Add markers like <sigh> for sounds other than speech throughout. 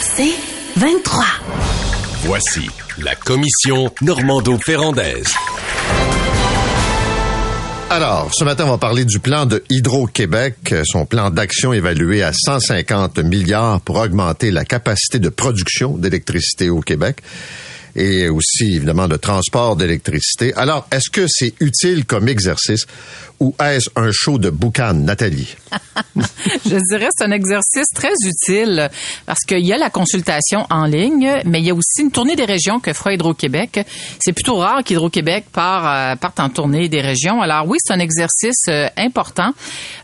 C'est 23. Voici la commission Normando-Ferrandaise. Alors, ce matin, on va parler du plan de Hydro-Québec, son plan d'action évalué à 150 milliards pour augmenter la capacité de production d'électricité au Québec et aussi, évidemment, de transport d'électricité. Alors, est-ce que c'est utile comme exercice ou est-ce un show de boucan, Nathalie? <laughs> Je dirais c'est un exercice très utile parce qu'il y a la consultation en ligne, mais il y a aussi une tournée des régions que fera Hydro-Québec. C'est plutôt rare qu'Hydro-Québec euh, parte en tournée des régions. Alors oui, c'est un exercice euh, important.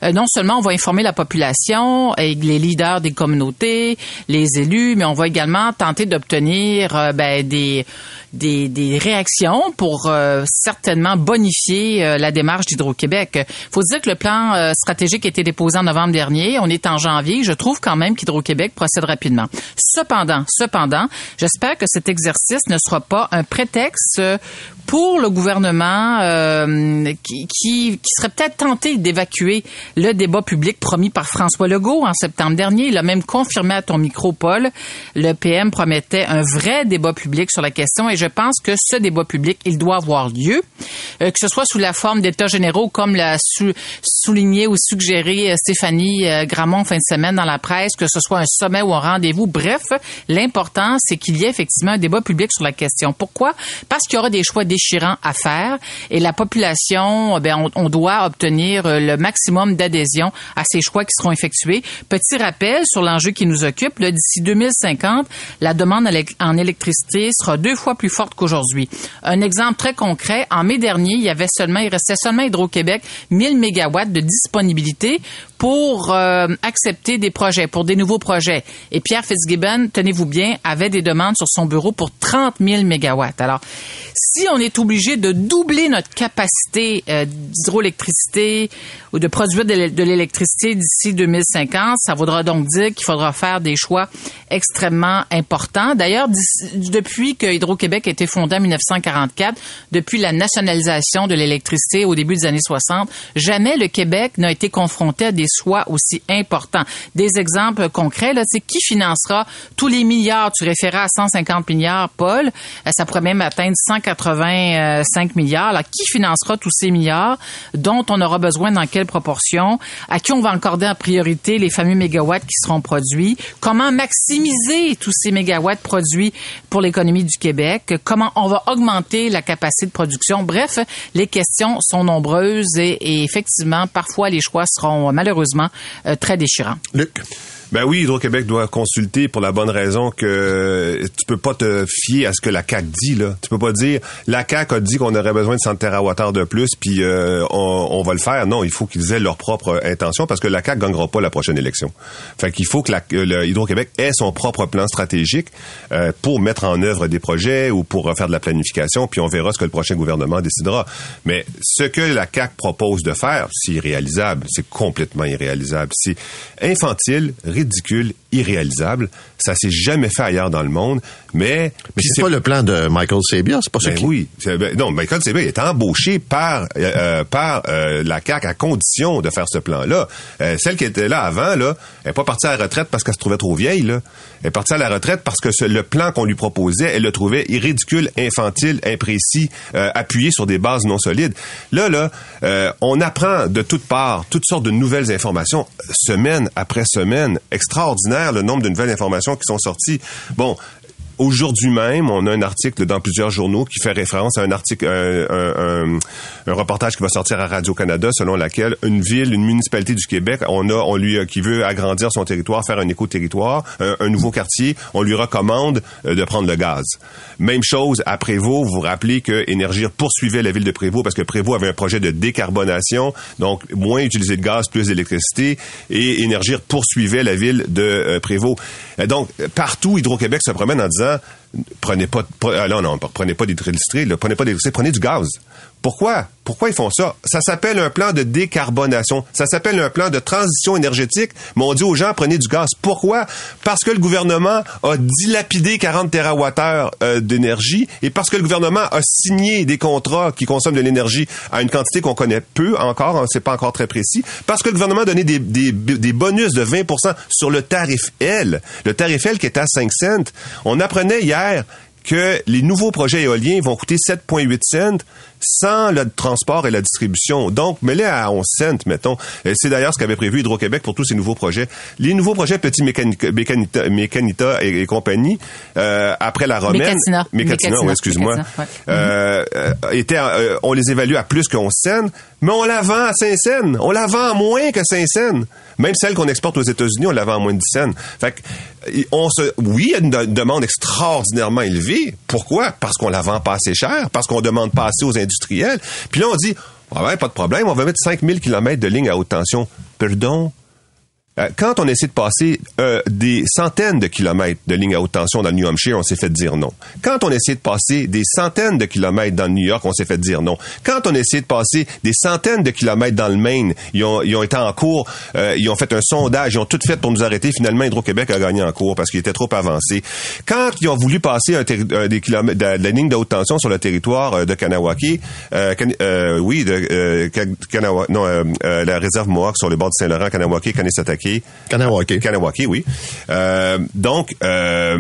Euh, non seulement on va informer la population et les leaders des communautés, les élus, mais on va également tenter d'obtenir ben, des réactions pour certainement bonifier la démarche d'Hydro-Québec. Il faut dire que le plan euh, stratégique a été déposé en novembre dernier. On est en janvier. Je trouve quand même qu'Hydro-Québec procède rapidement. Cependant, cependant, j'espère que cet exercice ne sera pas un prétexte pour le gouvernement euh, qui, qui, serait peut-être tenté d'évacuer le débat public promis par François Legault en septembre dernier. Il a même confirmé à ton micro, Paul, le PM promettait un vrai débat public sur la question et je pense que ce débat public, il doit avoir lieu, euh, que ce soit sous la forme d'états généraux comme l'a souligné ou suggéré euh, Stéphanie euh, Gramont fin de semaine dans la presse, que ce soit un sommet ou un rendez-vous. Bref, l'important, c'est qu'il y ait effectivement un débat public sur la question. Pourquoi? Parce qu'il y aura des choix déchirant à faire et la population, eh on, doit obtenir euh, le maximum d'adhésion à ces choix qui seront effectués. Petit rappel sur l'enjeu qui nous occupe, d'ici 2050, la demande en électricité sera deux fois plus forte qu'aujourd'hui. Un exemple très concret, en mai dernier, il y avait seulement, il restait seulement Hydro-Québec 1000 mégawatts de disponibilité pour euh, accepter des projets, pour des nouveaux projets. Et Pierre Fitzgibbon, tenez-vous bien, avait des demandes sur son bureau pour 30 000 mégawatts. Alors, si on est obligé de doubler notre capacité euh, d'hydroélectricité ou de produire de l'électricité d'ici 2050, ça voudra donc dire qu'il faudra faire des choix extrêmement importants. D'ailleurs, depuis que Hydro-Québec a été fondé en 1944, depuis la nationalisation de l'électricité au début des années 60, jamais le Québec n'a été confronté à des choix aussi importants. Des exemples concrets, là, c'est qui financera tous les milliards, tu référais à 150 milliards, Paul, euh, ça pourrait même atteindre 185 milliards. Alors, qui financera tous ces milliards dont on aura besoin dans quelle proportion? À qui on va accorder en priorité les fameux mégawatts qui seront produits? Comment maximiser tous ces mégawatts produits pour l'économie du Québec? Comment on va augmenter la capacité de production? Bref, les questions sont nombreuses et, et effectivement, parfois les choix seront malheureusement euh, très déchirants. Luc? Ben oui, Hydro-Québec doit consulter pour la bonne raison que tu peux pas te fier à ce que la CAC dit là. Tu peux pas dire la CAC a dit qu'on aurait besoin de 100 TWh de plus puis euh, on, va le faire. Non, il faut qu'ils aient leur propre intention parce que la CAC gagnera pas la prochaine élection. Fait qu'il faut que la, Hydro-Québec ait son propre plan stratégique euh, pour mettre en œuvre des projets ou pour faire de la planification puis on verra ce que le prochain gouvernement décidera. Mais ce que la CAC propose de faire, c'est irréalisable, c'est complètement irréalisable, c'est infantile, ridicule, irréalisable. Ça s'est jamais fait ailleurs dans le monde, mais... Mais c'est pas le plan de Michael Sabia, c'est pas ça ben Oui. Ben, non, Michael Sabia est embauché par, euh, euh, par euh, la CAQ à condition de faire ce plan-là. celle qui était là avant, là, elle est pas partie à la retraite parce qu'elle se trouvait trop vieille, là. Elle est partie à la retraite parce que le plan qu'on lui proposait, elle le trouvait ridicule, infantile, imprécis, appuyé sur des bases non solides. Là, là, on apprend de toutes parts toutes sortes de nouvelles informations, semaine après semaine, extraordinaire le nombre de nouvelles informations qui sont sorties. Bon, Aujourd'hui même, on a un article dans plusieurs journaux qui fait référence à un article, un, reportage qui va sortir à Radio Canada, selon laquelle une ville, une municipalité du Québec, on a, on lui, qui veut agrandir son territoire, faire un éco-territoire, un, nouveau quartier, on lui recommande euh, de prendre le gaz. Même chose à Prévost. Vous vous rappelez que Énergir poursuivait la ville de Prévost parce que Prévost avait un projet de décarbonation, donc moins utiliser de gaz, plus d'électricité, et Énergir poursuivait la ville de euh, Prévost. Donc partout, Hydro-Québec se promène en disant prenez pas, pre- ah non, non, prenez pas d'électricité, prenez pas d'électricité, prenez du gaz. Pourquoi? Pourquoi ils font ça? Ça s'appelle un plan de décarbonation. Ça s'appelle un plan de transition énergétique. Mais on dit aux gens, prenez du gaz. Pourquoi? Parce que le gouvernement a dilapidé 40 TWh euh, d'énergie et parce que le gouvernement a signé des contrats qui consomment de l'énergie à une quantité qu'on connaît peu encore, c'est pas encore très précis, parce que le gouvernement a donné des, des, des bonus de 20% sur le tarif L. Le tarif L qui est à 5 cents. On apprenait hier que les nouveaux projets éoliens vont coûter 7,8 cents sans le transport et la distribution. Donc, mets-les à 11 cents, mettons. Et C'est d'ailleurs ce qu'avait prévu Hydro-Québec pour tous ces nouveaux projets. Les nouveaux projets Petit Mécanica, Mécanita, Mécanita et, et compagnie, euh, après la romaine... Mécatina. Mécatina, Mécatina, oui, excuse-moi. Ouais. Euh, euh, euh, on les évalue à plus que 11 cents, mais on la vend à 5 cents. On la vend à moins que 5 cents. Même celle qu'on exporte aux États-Unis, on la vend à moins de 10 cents. Fait que, on se, oui, il y a une de- demande extraordinairement élevée. Pourquoi? Parce qu'on la vend pas assez cher, parce qu'on demande pas assez aux industriels. Puis là, on dit, ah ouais, pas de problème, on va mettre 5000 km de lignes à haute tension. Pardon? Euh, Quand on essaie de passer euh, des centaines de kilomètres de lignes à haute tension dans le New Hampshire, on s'est fait dire non. Quand on essaie de passer des centaines de kilomètres dans le New York, on s'est fait dire non. Quand on essaie de passer des centaines de kilomètres dans le Maine, ils ont, ils ont été en cours, euh, ils ont fait un sondage, ils ont tout fait pour nous arrêter. Finalement, Hydro-Québec a gagné en cours parce qu'il était trop avancé. Quand ils ont voulu passer un euh, des kilomètres de, de la ligne de haute tension sur le territoire euh, de Kanawaki, Kan- euh, oui, de Ka- Kanawa- non, la réserve Mohawk sur le bord du Saint-Laurent, Kanawaki, Kanesatake. Kanawake. Kanawaki, oui. Euh, donc, euh,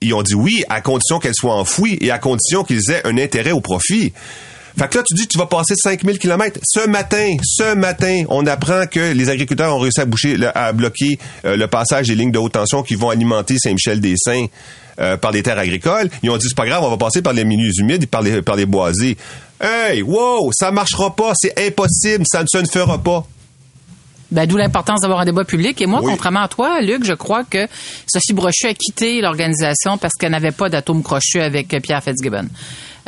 ils ont dit oui à condition qu'elle soit enfouie et à condition qu'ils aient un intérêt au profit. Fait que là, tu dis tu vas passer 5000 km. Ce matin, ce matin, on apprend que les agriculteurs ont réussi à boucher, à bloquer euh, le passage des lignes de haute tension qui vont alimenter Saint-Michel-des-Saints euh, par des terres agricoles. Ils ont dit c'est pas grave, on va passer par les milieux humides et par les, par les boisés. Hey, wow, ça marchera pas, c'est impossible, ça ne se ne fera pas. Ben, d'où l'importance d'avoir un débat public. Et moi, Oui. contrairement à toi, Luc, je crois que Sophie Brochu a quitté l'organisation parce qu'elle n'avait pas d'atome crochu avec Pierre Fitzgibbon.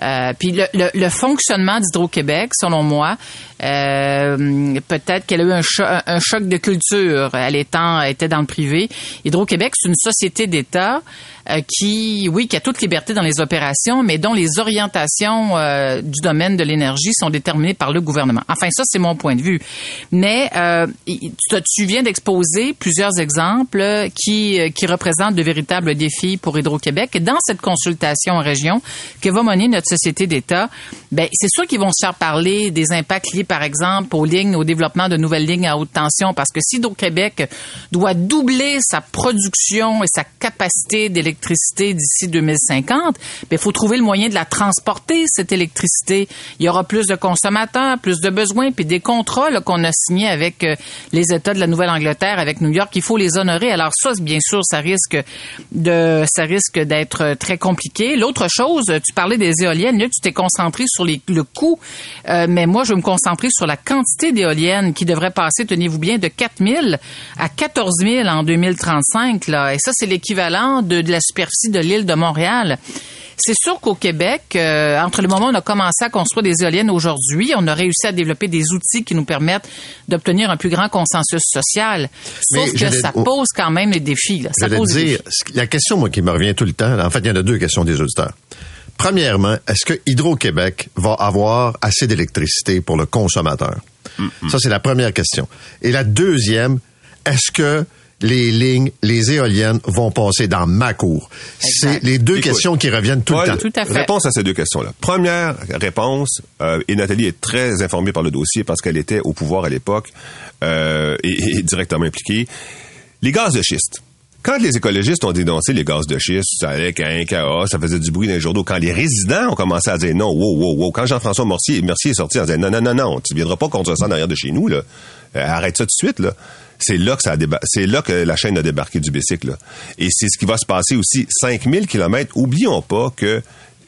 Euh, puis le, le- le fonctionnement d'Hydro-Québec, selon moi, euh, peut-être qu'elle a eu un, cho- un- choc de culture. Elle étant était dans le privé. Hydro-Québec, c'est une société d'État qui, oui, qui a toute liberté dans les opérations, mais dont les orientations euh, du domaine de l'énergie sont déterminées par le gouvernement. Enfin, ça, c'est mon point de vue. Mais euh, tu, viens d'exposer plusieurs exemples euh, qui, euh, qui représentent de véritables défis pour Hydro-Québec. Dans cette consultation en région que va mener notre société d'État, ben, c'est sûr qu'ils vont se faire parler des impacts liés, par exemple, aux lignes, au développement de nouvelles lignes à haute tension, parce que si Hydro-Québec doit doubler sa production et sa capacité d'électricité d'ici 2050, il faut trouver le moyen de la transporter, cette électricité. Il y aura plus de consommateurs, plus de besoins, puis des contrats qu'on a signés avec euh, les États de la Nouvelle-Angleterre, avec New York, il faut les honorer. Alors ça, bien sûr, ça risque de, ça risque d'être très compliqué. L'autre chose, tu parlais des éoliennes, là, tu t'es concentré sur le coût, euh, mais moi, je vais me concentrer sur la quantité d'éoliennes qui devrait passer, tenez-vous bien, de 4 000 à 14 000 en 2035. Là. Et ça, c'est l'équivalent de, de la superficie de l'île de Montréal. C'est sûr qu'au Québec, euh, entre le moment où on a commencé à construire des éoliennes aujourd'hui, on a réussi à développer des outils qui nous permettent d'obtenir un plus grand consensus social. Sauf Mais que ça oh. pose quand même des défis. Là. Ça pose dire, défis. la question, moi, qui me revient tout le temps, en fait, il y en a deux questions des auditeurs. Premièrement, est-ce que Hydro-Québec va avoir assez d'électricité pour le consommateur? Ça, c'est la première question. Et la deuxième, est-ce que les lignes, les éoliennes vont passer dans ma cour? C'est les deux Écoute, questions qui reviennent tout Paul, le temps. Tout à fait. Réponse à ces deux questions-là. Première réponse, euh, et Nathalie est très informée par le dossier parce qu'elle était au pouvoir à l'époque euh, et, et directement impliquée. Les gaz de schiste. Quand les écologistes ont dénoncé les gaz de schiste, ça allait qu'un chaos, ça faisait du bruit dans les journaux. Quand les résidents ont commencé à dire non, wow, wow, wow. Quand Jean-François Mercier, Mercier est sorti en disant non, non, non, non, tu viendras pas contre ça en arrière de chez nous, là. Euh, arrête ça tout de suite, là. C'est là que ça c'est là que la chaîne a débarqué du bicycle. Et c'est ce qui va se passer aussi. 5000 kilomètres. Oublions pas que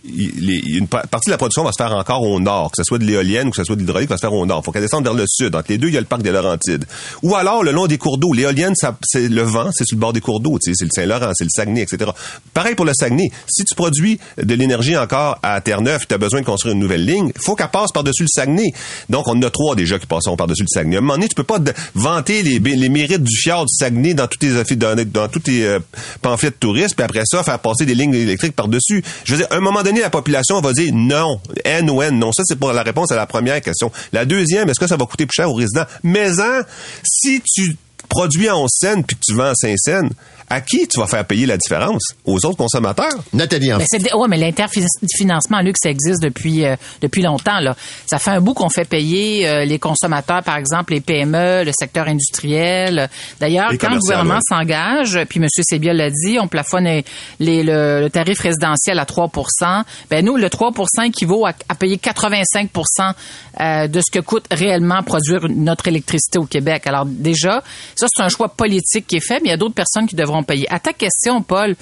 une partie de la production va se faire encore au nord, que ce soit de l'éolienne ou que ce soit de l'hydraulique, va se faire au nord. Il faut qu'elle descende vers le sud. Entre les deux, il y a le parc des Laurentides. Ou alors le long des cours d'eau. L'éolienne, c'est le vent, c'est sur le bord des cours d'eau. C'est le Saint-Laurent, c'est le Saguenay, etc. Pareil pour le Saguenay. Si tu produis de l'énergie encore à Terre-Neuve, tu as besoin de construire une nouvelle ligne, faut qu'elle passe par-dessus le Saguenay. Donc, on en a trois déjà qui passeront par-dessus le Saguenay. À un moment donné, tu peux pas vanter les, les mérites du fjord du Saguenay dans toutes tes, dans, dans tous tes euh, pamphlets de touristes, puis après ça, faire passer des lignes électriques par-dessus. Je veux dire, un moment donné, la population va dire non. N ou N. Non, ça, c'est pour la réponse à la première question. La deuxième, est-ce que ça va coûter plus cher aux résidents? Mais, hein, si tu produis en 11 cents puis que tu vends à 5 cents, à qui tu vas faire payer la différence? Aux autres consommateurs? Nathalie, mais ouais, mais l'interfinancement, Luc, ça existe depuis euh, depuis longtemps. Là. Ça fait un bout qu'on fait payer euh, les consommateurs, par exemple, les PME, le secteur industriel. D'ailleurs, quand le gouvernement s'engage, puis M. Sébiol l'a dit, on plafonne les, le, tarif résidentiel à 3% ben nous, le 3% équivaut à, à payer 85% euh, de ce que coûte réellement produire notre électricité au Québec. Alors déjà, ça, c'est un choix politique qui est fait, mais il y a d'autres personnes qui devront payer. À ta question, Paul,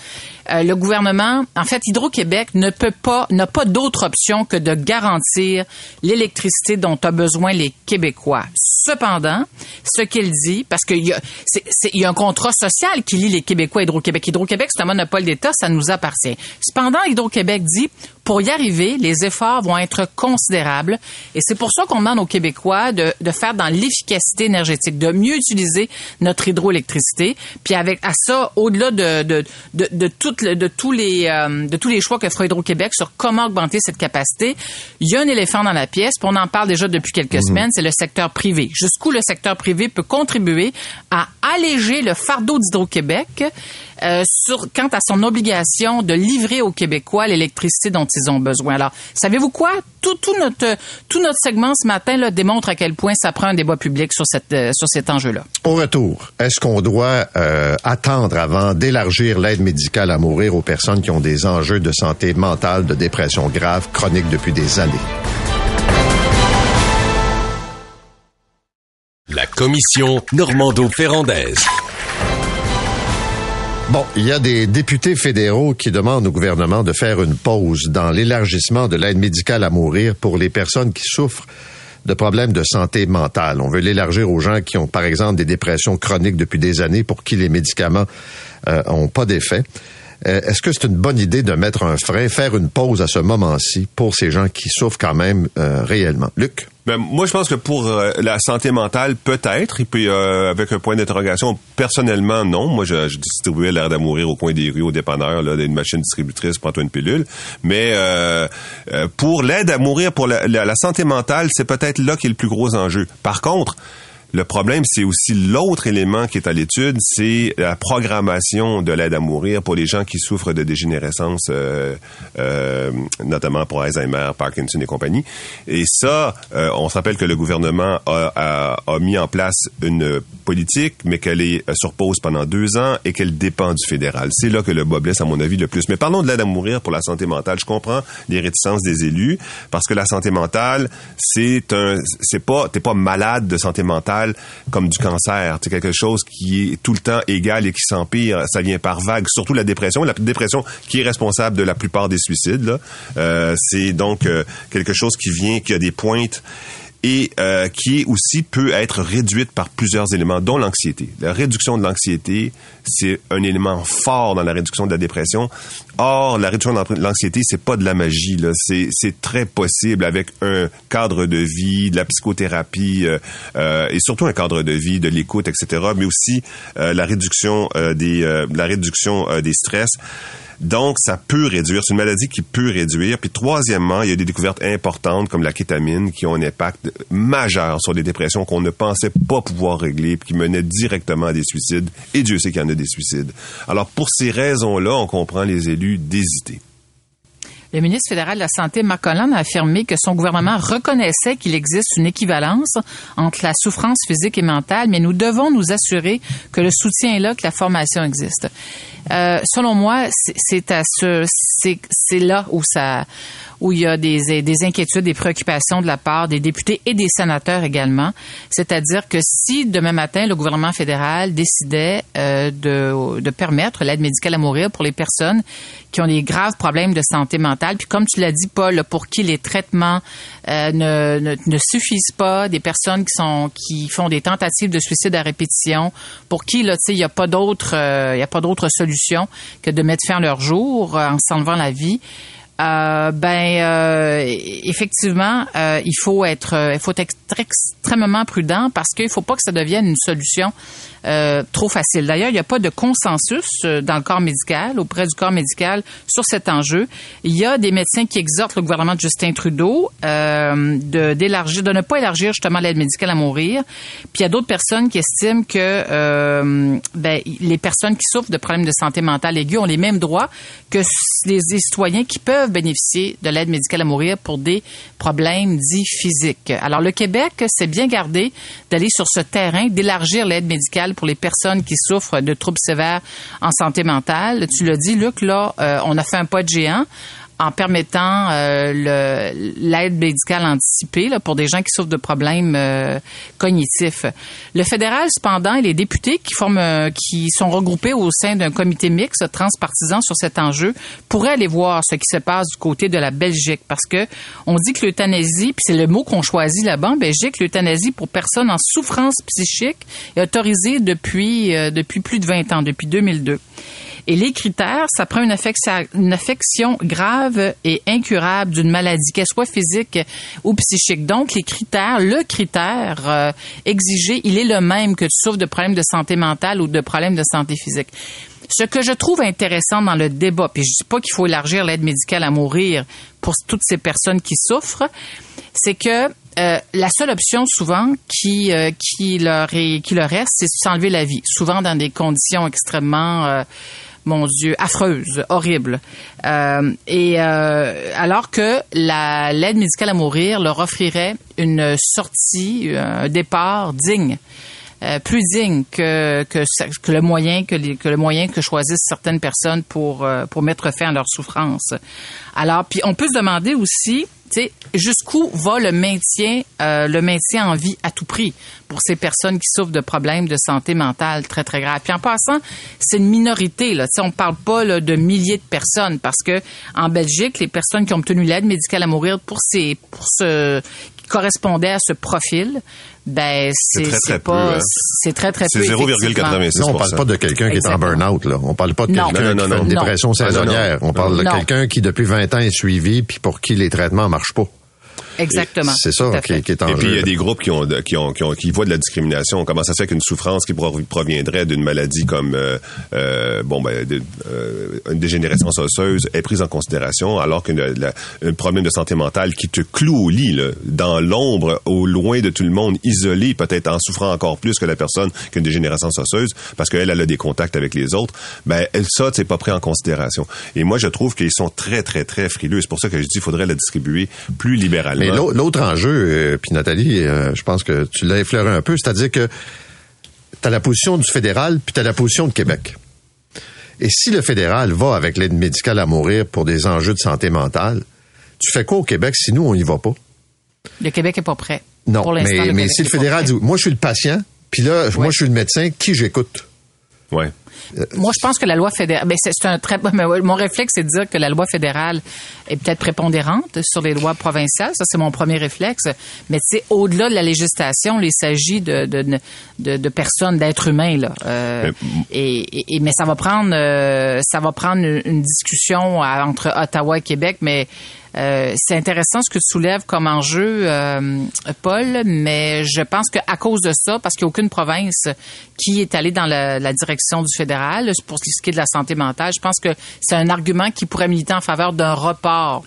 euh, le gouvernement, en fait, Hydro-Québec ne peut pas, n'a pas d'autre option que de garantir l'électricité dont ont besoin les Québécois. Cependant, ce qu'il dit, parce qu'il y, a, y a un contrat social qui lie les Québécois à Hydro-Québec. Hydro-Québec, c'est un monopole d'État, ça nous appartient. Cependant, Hydro-Québec dit, pour y arriver, les efforts vont être considérables. Et c'est pour ça qu'on demande aux Québécois de, de faire dans l'efficacité énergétique, de mieux utiliser notre hydroélectricité. Puis avec à ça, au-delà de, de, de, de, toutes, de, tous les, euh, de tous les choix que fera Hydro-Québec sur comment augmenter cette capacité, il y a un éléphant dans la pièce. Puis on en parle déjà depuis quelques mhm. semaines, c'est le secteur privé. Jusqu'où le secteur privé peut contribuer à alléger le fardeau d'Hydro-Québec? Euh, sur, quant à son obligation de livrer aux Québécois l'électricité dont ils ont besoin. Alors, savez-vous quoi? Tout, tout, notre, tout notre segment ce matin là, démontre à quel point ça prend un débat public sur, cette, euh, sur cet enjeu-là. Au retour, est-ce qu'on doit euh, attendre avant d'élargir l'aide médicale à mourir aux personnes qui ont des enjeux de santé mentale, de dépression grave, chronique depuis des années? La commission Normando-Ferrandaise. Bon, il y a des députés fédéraux qui demandent au gouvernement de faire une pause dans l'élargissement de l'aide médicale à mourir pour les personnes qui souffrent de problèmes de santé mentale. On veut l'élargir aux gens qui ont, par exemple, des dépressions chroniques depuis des années pour qui les médicaments euh, pas d'effet. Euh, est-ce que c'est une bonne idée de mettre un frein, faire une pause à ce moment-ci pour ces gens qui souffrent quand même euh, réellement? Luc? Ben, moi, je pense que pour euh, la santé mentale, peut-être. Et puis, avec un point d'interrogation, personnellement, non. Moi, je, je distribuais l'air à mourir au coin des rues, au dépanneur, là, une machine distributrice, prends-toi une pilule. Mais pour l'aide à mourir, pour la, la santé mentale, c'est peut-être là qui est le plus gros enjeu. Par contre, le problème, c'est aussi l'autre élément qui est à l'étude, c'est la programmation de l'aide à mourir pour les gens qui souffrent de dégénérescence, euh, euh, notamment pour Alzheimer, Parkinson et compagnie. Et ça, euh, on se rappelle que le gouvernement a, a, mis en place une politique, mais qu'elle est sur pause pendant deux ans et qu'elle dépend du fédéral. C'est là que le bas blesse, à mon avis, le plus. Mais parlons de l'aide à mourir pour la santé mentale. Je comprends les réticences des élus, parce que la santé mentale, c'est un, c'est pas, t'es pas malade de santé mentale comme du cancer. C'est quelque chose qui est tout le temps égal et qui s'empire. Ça vient par vague, surtout la dépression. La dépression qui est responsable de la plupart des suicides. Euh, c'est donc euh, quelque chose qui vient, qui a des pointes et euh, qui aussi peut être réduite par plusieurs éléments, dont l'anxiété. La réduction de l'anxiété, c'est un élément fort dans la réduction de la dépression. Or, la réduction de l'anxiété, c'est pas de la magie. Là. C'est, c'est très possible avec un cadre de vie, de la psychothérapie euh, euh, et surtout un cadre de vie, de l'écoute, etc. Mais aussi la réduction des la réduction des stress. Donc, ça peut réduire. C'est une maladie qui peut réduire. Puis, troisièmement, il y a des découvertes importantes comme la kétamine qui ont un impact majeur sur les dépressions qu'on ne pensait pas pouvoir régler puis qui menaient directement à des suicides. Et Dieu sait qu'il y en a des suicides. Alors, pour ces raisons-là, on comprend les élus d'hésiter. Le ministre fédéral de la Santé, Marc a affirmé que son gouvernement reconnaissait qu'il existe une équivalence entre la souffrance physique et mentale, mais nous devons nous assurer que le soutien est là, que la formation existe. Euh, selon moi, c'est à ce, c'est là où ça, où il y a des, des inquiétudes, des préoccupations de la part des députés et des sénateurs également. C'est-à-dire que si demain matin le gouvernement fédéral décidait euh, de, permettre l'aide médicale à mourir pour les personnes qui ont des graves problèmes de santé mentale, puis comme tu l'as dit, Paul, pour qui les traitements euh, ne, ne, suffisent pas, des personnes qui sont qui font des tentatives de suicide à répétition, pour qui là, tu sais, il n'y a pas d'autre, il y a pas d'autre solution que de mettre fin à leur jour en s'enlevant la vie. Euh, ben euh, effectivement, euh, il faut être, il faut être extrêmement prudent parce qu'il faut pas que ça devienne une solution euh, trop facile. D'ailleurs, il n'y a pas de consensus euh, dans le corps médical, auprès du corps médical, sur cet enjeu. Il y a des médecins qui exhortent le gouvernement de Justin Trudeau euh, de d'élargir, de ne pas élargir justement l'aide médicale à mourir. Puis il y a d'autres personnes qui estiment que euh, ben, les personnes qui souffrent de problèmes de santé mentale aiguë ont les mêmes droits que les citoyens qui peuvent bénéficier de l'aide médicale à mourir pour des problèmes dits physiques. Alors le Québec s'est bien gardé d'aller sur ce terrain, d'élargir l'aide médicale pour les personnes qui souffrent de troubles sévères en santé mentale. Tu l'as dit, Luc, là, euh, on a fait un pas de géant en permettant euh, l'aide médicale anticipée là, pour des gens qui souffrent de problèmes euh, cognitifs. Le fédéral, cependant, et les députés qui forment, euh, qui sont regroupés au sein d'un comité mixte transpartisan sur cet enjeu pourraient aller voir ce qui se passe du côté de la Belgique, parce que on dit que l'euthanasie, puis c'est le mot qu'on choisit là-bas en Belgique, l'euthanasie pour personnes en souffrance psychique est autorisée depuis depuis plus de 20 ans, depuis 2002. Et les critères, ça prend une affection, grave et incurable d'une maladie, qu'elle soit physique ou psychique. Donc, les critères, le critère euh, exigé, il est le même que tu souffres de problèmes de santé mentale ou de problèmes de santé physique. Ce que je trouve intéressant dans le débat, puis je dis pas qu'il faut élargir l'aide médicale à mourir pour toutes ces personnes qui souffrent, c'est que euh, la seule option souvent qui euh, qui leur est, qui leur reste, c'est de s'enlever la vie, souvent dans des conditions extrêmement euh, mon Dieu, affreuse, horrible. Euh, et euh, alors que la l'aide médicale à mourir leur offrirait une sortie, un départ digne. Euh, plus digne que, que, le moyen que, le moyen que choisissent certaines personnes pour euh, pour mettre fin à leur souffrance. Alors puis on peut se demander aussi jusqu'où va le maintien, euh, le maintien en vie à tout prix pour ces personnes qui souffrent de problèmes de santé mentale très très graves. Puis en passant, c'est une minorité là. T'sais, on parle pas là, de milliers de personnes parce que en Belgique, les personnes qui ont obtenu l'aide médicale à mourir pour ces pour ce correspondait à ce profil, ben c'est très, pas peu, hein. c'est très très peu. C'est 0,86 Non, on parle pas de quelqu'un qui est en burn-out là. On parle pas de quelqu'un qui fait une dépression Non. saisonnière. On parle de quelqu'un qui depuis 20 ans est suivi puis pour qui les traitements marchent pas. Exactement. C'est ça qui, est en Et puis il y a des groupes qui ont qui ont qui, ont, qui voient de la discrimination. Comment ça se fait qu'une souffrance qui pro- proviendrait d'une maladie comme euh, euh, bon ben de- euh, une dégénérescence osseuse est prise en considération alors qu'un un problème de santé mentale qui te cloue au lit là, dans l'ombre au loin de tout le monde isolé peut-être en souffrant encore plus que la personne qui a une dégénérescence osseuse parce qu'elle elle a des contacts avec les autres ben elle, ça c'est pas pris en considération. Et moi je trouve qu'ils sont très très très frileux. C'est pour ça que je dis qu'il faudrait la distribuer plus libéralement Mais l'autre enjeu, euh, puis Nathalie, euh, je pense que tu l'as effleuré un peu, c'est-à-dire que tu as la position du fédéral, puis tu as la position de Québec. Et si le fédéral va avec l'aide médicale à mourir pour des enjeux de santé mentale, tu fais quoi au Québec si nous, on n'y va pas? Le Québec est pas prêt. Non, Pour l'instant, mais, mais Québec si le fédéral dit, moi je suis le patient, puis là, moi je suis le médecin, qui j'écoute? ouais Moi, je pense que la loi fédérale, ben, c'est c'est un très, <laughs> mon réflexe, c'est de dire que la loi fédérale est peut-être prépondérante sur les lois provinciales. Ça, c'est mon premier réflexe. Mais tu sais, au-delà de la législation, il s'agit de, de, de, de personnes, d'êtres humains, là. Euh, et, et- et- mais ça va prendre, euh, ça va prendre une, une discussion à- entre Ottawa et Québec, mais euh, c'est intéressant ce que tu soulèves comme enjeu, euh, Paul, mais je pense qu'à cause de ça, parce qu'il n'y a aucune province qui est allée dans la, la direction du fédéral pour ce qui est de la santé mentale, je pense que c'est un argument qui pourrait militer en faveur d'un report.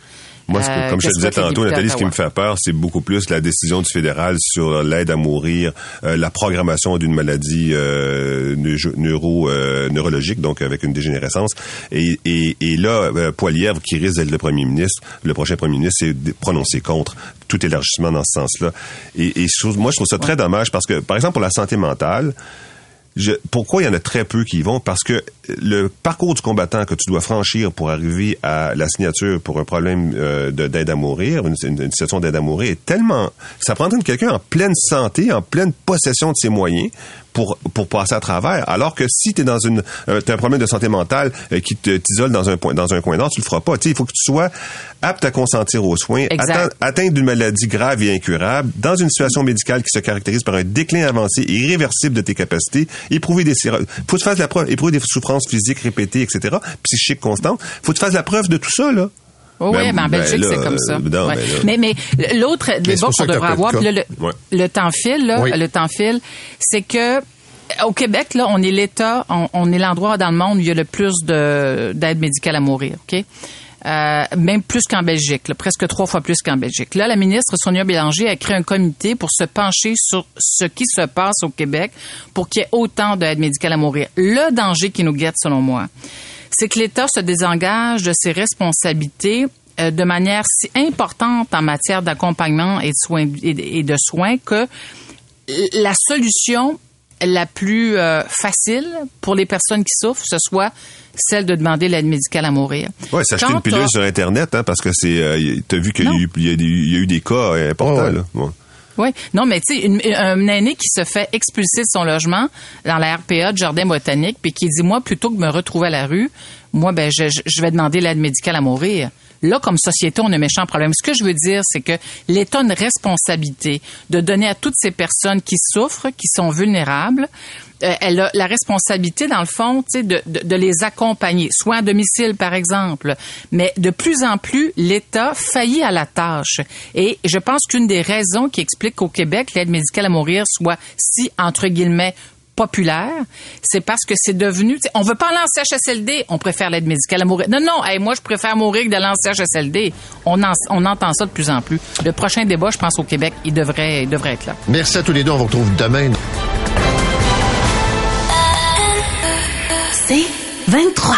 Moi, que- Euh, comme je te disais tantôt, Nathalie, ce qui me fait peur, c'est beaucoup plus la décision du fédéral sur l'aide à mourir, euh, la programmation d'une maladie euh, neuro, euh, neurologique, donc avec une dégénérescence. Et, et, et là, euh, Poilièvre, qui risque d'être le premier ministre, le prochain premier ministre, c'est de prononcer contre tout élargissement dans ce sens-là. Et, et moi, je trouve ça très dommage parce que, par exemple, pour la santé mentale, je- pourquoi il y en a très peu qui y vont? Parce que le parcours du combattant que tu dois franchir pour arriver à la signature pour un problème euh, de- d'aide à mourir, une, une- une situation d'aide à mourir, est tellement... Ça prendrait quelqu'un en pleine santé, en pleine possession de ses moyens pour pour passer à travers. Alors que si tu es dans une euh, t'as un problème de santé mentale euh, qui t'isole dans un point dans un coin d'or, tu le feras pas. Tu sais, il faut que tu sois apte à consentir aux soins, atteint, atteint d'une maladie grave et incurable, dans une situation médicale qui se caractérise par un déclin avancé et irréversible de tes capacités, éprouver des faut que tu fasses la preuve, éprouver des souffrances physiques répétées, etc., psychiques constantes. Faut que tu fasses la preuve de tout ça là. Oh oui, Ben, mais en ben Belgique, c'est comme ça. euh, non, Ouais. ben mais, mais l'autre débat qu'on devrait avoir, le, Ouais. le temps file, là, Oui. le temps file, c'est que au Québec, là, on est l'État, on, on est l'endroit dans le monde où il y a le plus de d'aide médicale à mourir, OK? Euh, même plus qu'en Belgique, là, presque trois fois plus qu'en Belgique. Là, la ministre Sonia Bélanger a créé un comité pour se pencher sur ce qui se passe au Québec pour qu'il y ait autant d'aide médicale à mourir. Le danger qui nous guette, selon moi, c'est que l'État se désengage de ses responsabilités euh, de manière si importante en matière d'accompagnement et de soins et de soins que la solution la plus euh, facile pour les personnes qui souffrent, ce soit celle de demander l'aide médicale à mourir. Ouais, s'acheter une pilule sur internet hein, parce que c'est euh, t'as vu qu'il y, a eu- il y a des- il y a eu des cas euh, importants Ouais, ouais. là. Ouais. Oui, non, mais tu sais, une- un aîné qui se fait expulser de son logement dans la RPA de Jardin Botanique, puis qui dit, moi, plutôt que de me retrouver à la rue, moi, ben, je- je vais demander l'aide médicale à mourir. Là, comme société, on a un méchant problème. Ce que je veux dire, c'est que l'État a une responsabilité de donner à toutes ces personnes qui souffrent, qui sont vulnérables, euh, elle a la responsabilité, dans le fond, de, de, de les accompagner, soit à domicile, par exemple. Mais de plus en plus, l'État faillit à la tâche. Et je pense qu'une des raisons qui explique qu'au Québec, l'aide médicale à mourir soit si, entre guillemets, populaire, c'est parce que c'est devenu, tu sais, on veut pas aller en CHSLD, on préfère l'aide médicale à mourir. Non, non, hey, moi je préfère mourir que d'aller en CHSLD. On, en- on entend ça de plus en plus. Le prochain débat, je pense au Québec, il devrait, il devrait être là. Merci à tous les deux. On vous retrouve demain. C'est 23.